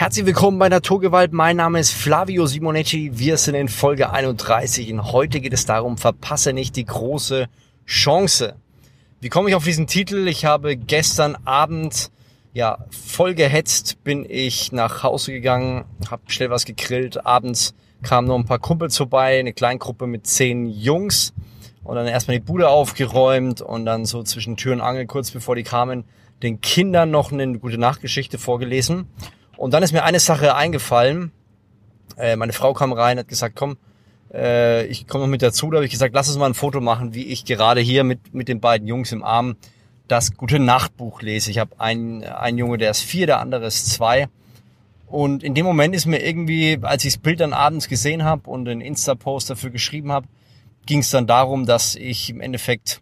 Herzlich willkommen bei Naturgewalt. Mein Name ist Flavio Simonetti. Wir sind in Folge 31 und heute geht es darum, verpasse nicht die große Chance. Wie komme ich auf diesen Titel? Ich habe gestern Abend ja voll gehetzt, bin ich nach Hause gegangen, habe schnell was gegrillt. Abends kamen noch ein paar Kumpels vorbei, eine Kleingruppe mit zehn Jungs und dann erstmal die Bude aufgeräumt und dann so zwischen Tür und Angel kurz bevor die kamen, den Kindern noch eine gute Nachtgeschichte vorgelesen. Und dann ist mir eine Sache eingefallen. Äh, meine Frau kam rein, hat gesagt, komm, äh, ich komme noch mit dazu. Da habe ich gesagt, lass uns mal ein Foto machen, wie ich gerade hier mit, mit den beiden Jungs im Arm das gute Nachtbuch lese. Ich habe einen, einen Junge, der ist vier, der andere ist zwei. Und in dem Moment ist mir irgendwie, als ich das Bild dann abends gesehen habe und einen Insta-Post dafür geschrieben habe, ging es dann darum, dass ich im Endeffekt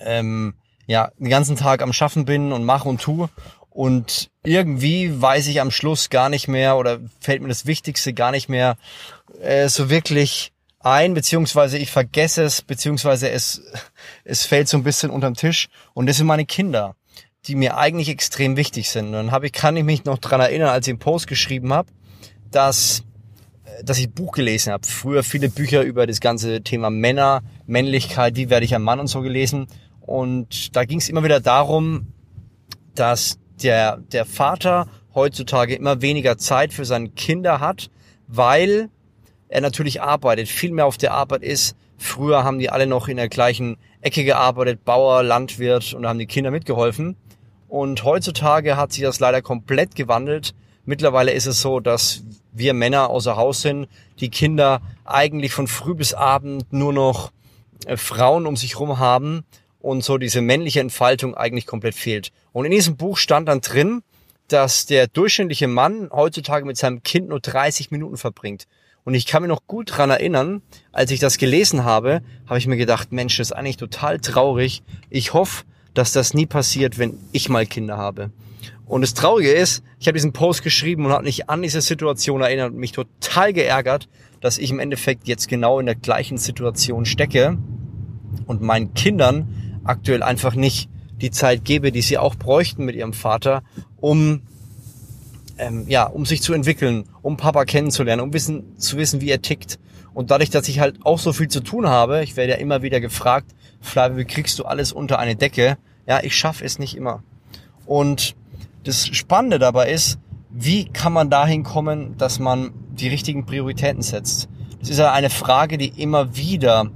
ähm, ja den ganzen Tag am Schaffen bin und mache und tue und irgendwie weiß ich am Schluss gar nicht mehr oder fällt mir das Wichtigste gar nicht mehr äh, so wirklich ein, beziehungsweise ich vergesse es, beziehungsweise es, es fällt so ein bisschen unterm Tisch. Und das sind meine Kinder, die mir eigentlich extrem wichtig sind. Und dann habe ich, kann ich mich noch dran erinnern, als ich einen Post geschrieben habe, dass dass ich ein Buch gelesen habe. Früher viele Bücher über das ganze Thema Männer, Männlichkeit, wie werde ich ein Mann und so gelesen. Und da ging es immer wieder darum, dass der, der Vater heutzutage immer weniger Zeit für seine Kinder hat, weil er natürlich arbeitet, viel mehr auf der Arbeit ist. Früher haben die alle noch in der gleichen Ecke gearbeitet, Bauer, Landwirt und haben die Kinder mitgeholfen. Und heutzutage hat sich das leider komplett gewandelt. Mittlerweile ist es so, dass wir Männer außer Haus sind, die Kinder eigentlich von früh bis abend nur noch äh, Frauen um sich rum haben und so diese männliche Entfaltung eigentlich komplett fehlt. Und in diesem Buch stand dann drin, dass der durchschnittliche Mann heutzutage mit seinem Kind nur 30 Minuten verbringt. Und ich kann mir noch gut dran erinnern, als ich das gelesen habe, habe ich mir gedacht, Mensch, das ist eigentlich total traurig. Ich hoffe, dass das nie passiert, wenn ich mal Kinder habe. Und das Traurige ist, ich habe diesen Post geschrieben und habe mich an diese Situation erinnert und mich total geärgert, dass ich im Endeffekt jetzt genau in der gleichen Situation stecke und meinen Kindern aktuell einfach nicht die Zeit gebe, die sie auch bräuchten mit ihrem Vater, um ähm, ja, um sich zu entwickeln, um Papa kennenzulernen, um wissen, zu wissen, wie er tickt. Und dadurch, dass ich halt auch so viel zu tun habe, ich werde ja immer wieder gefragt, Flavio, wie kriegst du alles unter eine Decke? Ja, ich schaffe es nicht immer. Und das Spannende dabei ist, wie kann man dahin kommen, dass man die richtigen Prioritäten setzt? Das ist ja eine Frage, die immer wieder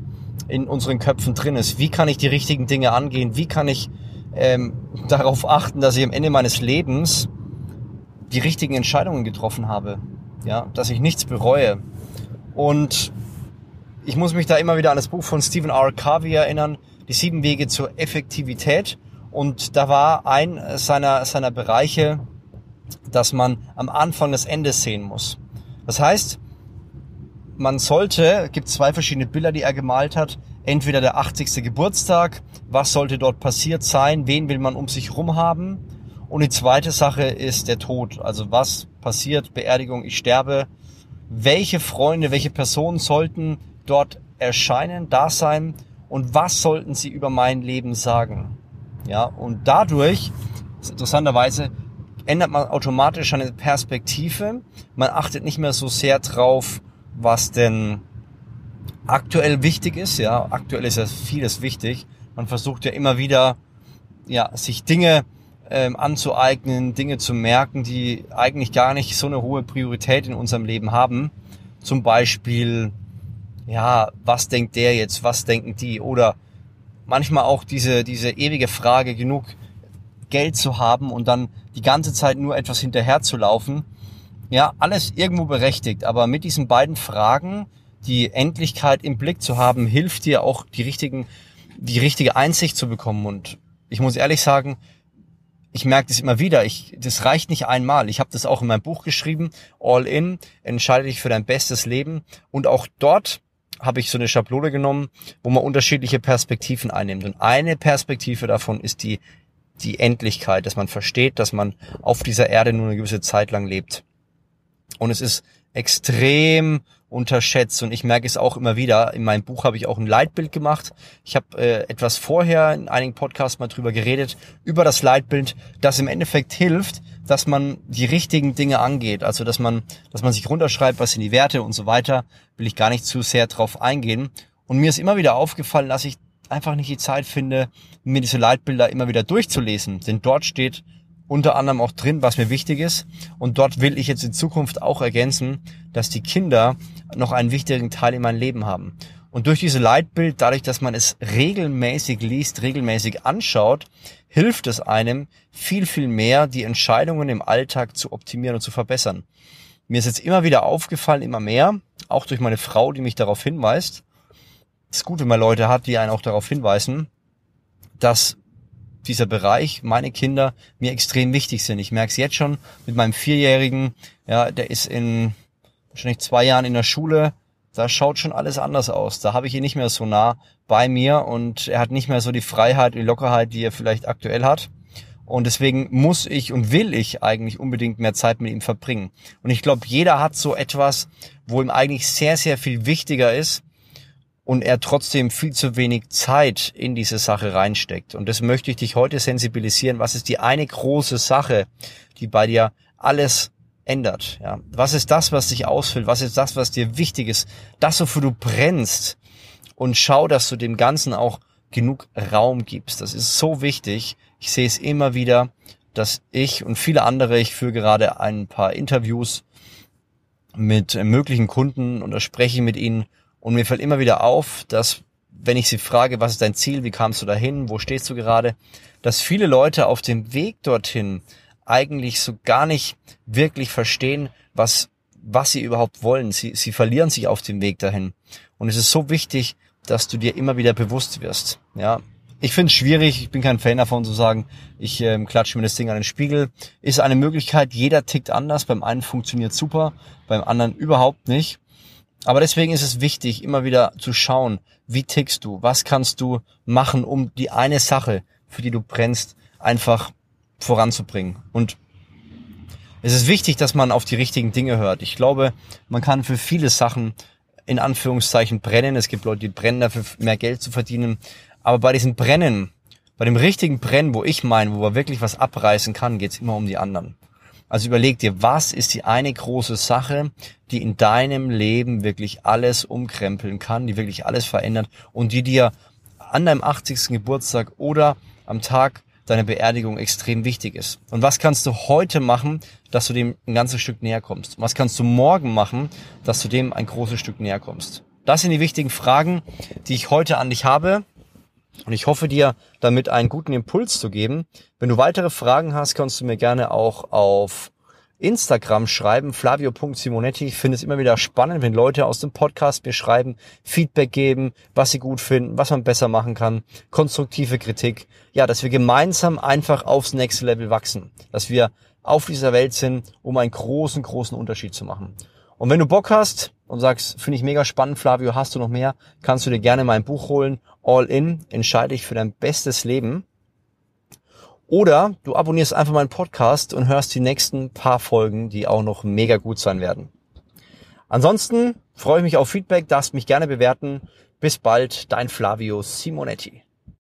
in unseren Köpfen drin ist. Wie kann ich die richtigen Dinge angehen? Wie kann ich ähm, darauf achten, dass ich am Ende meines Lebens die richtigen Entscheidungen getroffen habe? Ja, dass ich nichts bereue. Und ich muss mich da immer wieder an das Buch von Stephen R. Covey erinnern, die sieben Wege zur Effektivität. Und da war ein seiner, seiner Bereiche, dass man am Anfang das Ende sehen muss. Das heißt, man sollte, gibt zwei verschiedene Bilder, die er gemalt hat, entweder der 80. Geburtstag, was sollte dort passiert sein, wen will man um sich rum haben und die zweite Sache ist der Tod, also was passiert, Beerdigung, ich sterbe, welche Freunde, welche Personen sollten dort erscheinen, da sein und was sollten sie über mein Leben sagen. Ja, und dadurch, interessanterweise, ändert man automatisch eine Perspektive. Man achtet nicht mehr so sehr drauf, was denn aktuell wichtig ist. Ja, aktuell ist ja vieles wichtig. Man versucht ja immer wieder, ja, sich Dinge ähm, anzueignen, Dinge zu merken, die eigentlich gar nicht so eine hohe Priorität in unserem Leben haben. Zum Beispiel, ja, was denkt der jetzt, was denken die? Oder manchmal auch diese, diese ewige Frage, genug Geld zu haben und dann die ganze Zeit nur etwas hinterher zu laufen ja, alles irgendwo berechtigt, aber mit diesen beiden Fragen die Endlichkeit im Blick zu haben, hilft dir auch die richtigen, die richtige Einsicht zu bekommen. Und ich muss ehrlich sagen, ich merke das immer wieder. Ich, das reicht nicht einmal. Ich habe das auch in meinem Buch geschrieben. All in, entscheide dich für dein bestes Leben. Und auch dort habe ich so eine Schablone genommen, wo man unterschiedliche Perspektiven einnimmt. Und eine Perspektive davon ist die, die Endlichkeit, dass man versteht, dass man auf dieser Erde nur eine gewisse Zeit lang lebt. Und es ist extrem unterschätzt und ich merke es auch immer wieder. In meinem Buch habe ich auch ein Leitbild gemacht. Ich habe äh, etwas vorher in einigen Podcasts mal drüber geredet, über das Leitbild, das im Endeffekt hilft, dass man die richtigen Dinge angeht. Also, dass man, dass man sich runterschreibt, was sind die Werte und so weiter. Will ich gar nicht zu sehr drauf eingehen. Und mir ist immer wieder aufgefallen, dass ich einfach nicht die Zeit finde, mir diese Leitbilder immer wieder durchzulesen. Denn dort steht unter anderem auch drin, was mir wichtig ist. Und dort will ich jetzt in Zukunft auch ergänzen, dass die Kinder noch einen wichtigen Teil in meinem Leben haben. Und durch diese Leitbild, dadurch, dass man es regelmäßig liest, regelmäßig anschaut, hilft es einem viel, viel mehr, die Entscheidungen im Alltag zu optimieren und zu verbessern. Mir ist jetzt immer wieder aufgefallen, immer mehr, auch durch meine Frau, die mich darauf hinweist. Es ist gut, wenn man Leute hat, die einen auch darauf hinweisen, dass dieser Bereich, meine Kinder, mir extrem wichtig sind. Ich merke es jetzt schon mit meinem Vierjährigen, ja, der ist in wahrscheinlich zwei Jahren in der Schule, da schaut schon alles anders aus. Da habe ich ihn nicht mehr so nah bei mir und er hat nicht mehr so die Freiheit, die Lockerheit, die er vielleicht aktuell hat. Und deswegen muss ich und will ich eigentlich unbedingt mehr Zeit mit ihm verbringen. Und ich glaube, jeder hat so etwas, wo ihm eigentlich sehr, sehr viel wichtiger ist und er trotzdem viel zu wenig Zeit in diese Sache reinsteckt. Und das möchte ich dich heute sensibilisieren. Was ist die eine große Sache, die bei dir alles ändert. Ja. Was ist das, was dich ausfüllt? Was ist das, was dir wichtig ist? Das, wofür du brennst. Und schau, dass du dem Ganzen auch genug Raum gibst. Das ist so wichtig. Ich sehe es immer wieder, dass ich und viele andere, ich führe gerade ein paar Interviews mit möglichen Kunden und da spreche ich mit ihnen und mir fällt immer wieder auf, dass wenn ich sie frage, was ist dein Ziel, wie kamst du dahin, wo stehst du gerade, dass viele Leute auf dem Weg dorthin eigentlich so gar nicht wirklich verstehen, was, was sie überhaupt wollen. Sie, sie verlieren sich auf dem Weg dahin. Und es ist so wichtig, dass du dir immer wieder bewusst wirst. Ja, ich finde es schwierig, ich bin kein Fan davon zu sagen, ich ähm, klatsche mir das Ding an den Spiegel. Ist eine Möglichkeit, jeder tickt anders. Beim einen funktioniert super, beim anderen überhaupt nicht. Aber deswegen ist es wichtig, immer wieder zu schauen, wie tickst du, was kannst du machen, um die eine Sache, für die du brennst, einfach voranzubringen. Und es ist wichtig, dass man auf die richtigen Dinge hört. Ich glaube, man kann für viele Sachen in Anführungszeichen brennen. Es gibt Leute, die brennen dafür, mehr Geld zu verdienen. Aber bei diesem Brennen, bei dem richtigen Brennen, wo ich meine, wo man wirklich was abreißen kann, geht es immer um die anderen. Also überleg dir, was ist die eine große Sache, die in deinem Leben wirklich alles umkrempeln kann, die wirklich alles verändert und die dir an deinem 80. Geburtstag oder am Tag deine Beerdigung extrem wichtig ist. Und was kannst du heute machen, dass du dem ein ganzes Stück näher kommst? Was kannst du morgen machen, dass du dem ein großes Stück näher kommst? Das sind die wichtigen Fragen, die ich heute an dich habe. Und ich hoffe dir damit einen guten Impuls zu geben. Wenn du weitere Fragen hast, kannst du mir gerne auch auf Instagram schreiben, flavio.simonetti. Ich finde es immer wieder spannend, wenn Leute aus dem Podcast mir schreiben, Feedback geben, was sie gut finden, was man besser machen kann, konstruktive Kritik. Ja, dass wir gemeinsam einfach aufs nächste Level wachsen. Dass wir auf dieser Welt sind, um einen großen, großen Unterschied zu machen. Und wenn du Bock hast und sagst, finde ich mega spannend, Flavio, hast du noch mehr, kannst du dir gerne mein Buch holen. All in, entscheide dich für dein bestes Leben. Oder du abonnierst einfach meinen Podcast und hörst die nächsten paar Folgen, die auch noch mega gut sein werden. Ansonsten freue ich mich auf Feedback, darfst mich gerne bewerten. Bis bald, dein Flavio Simonetti.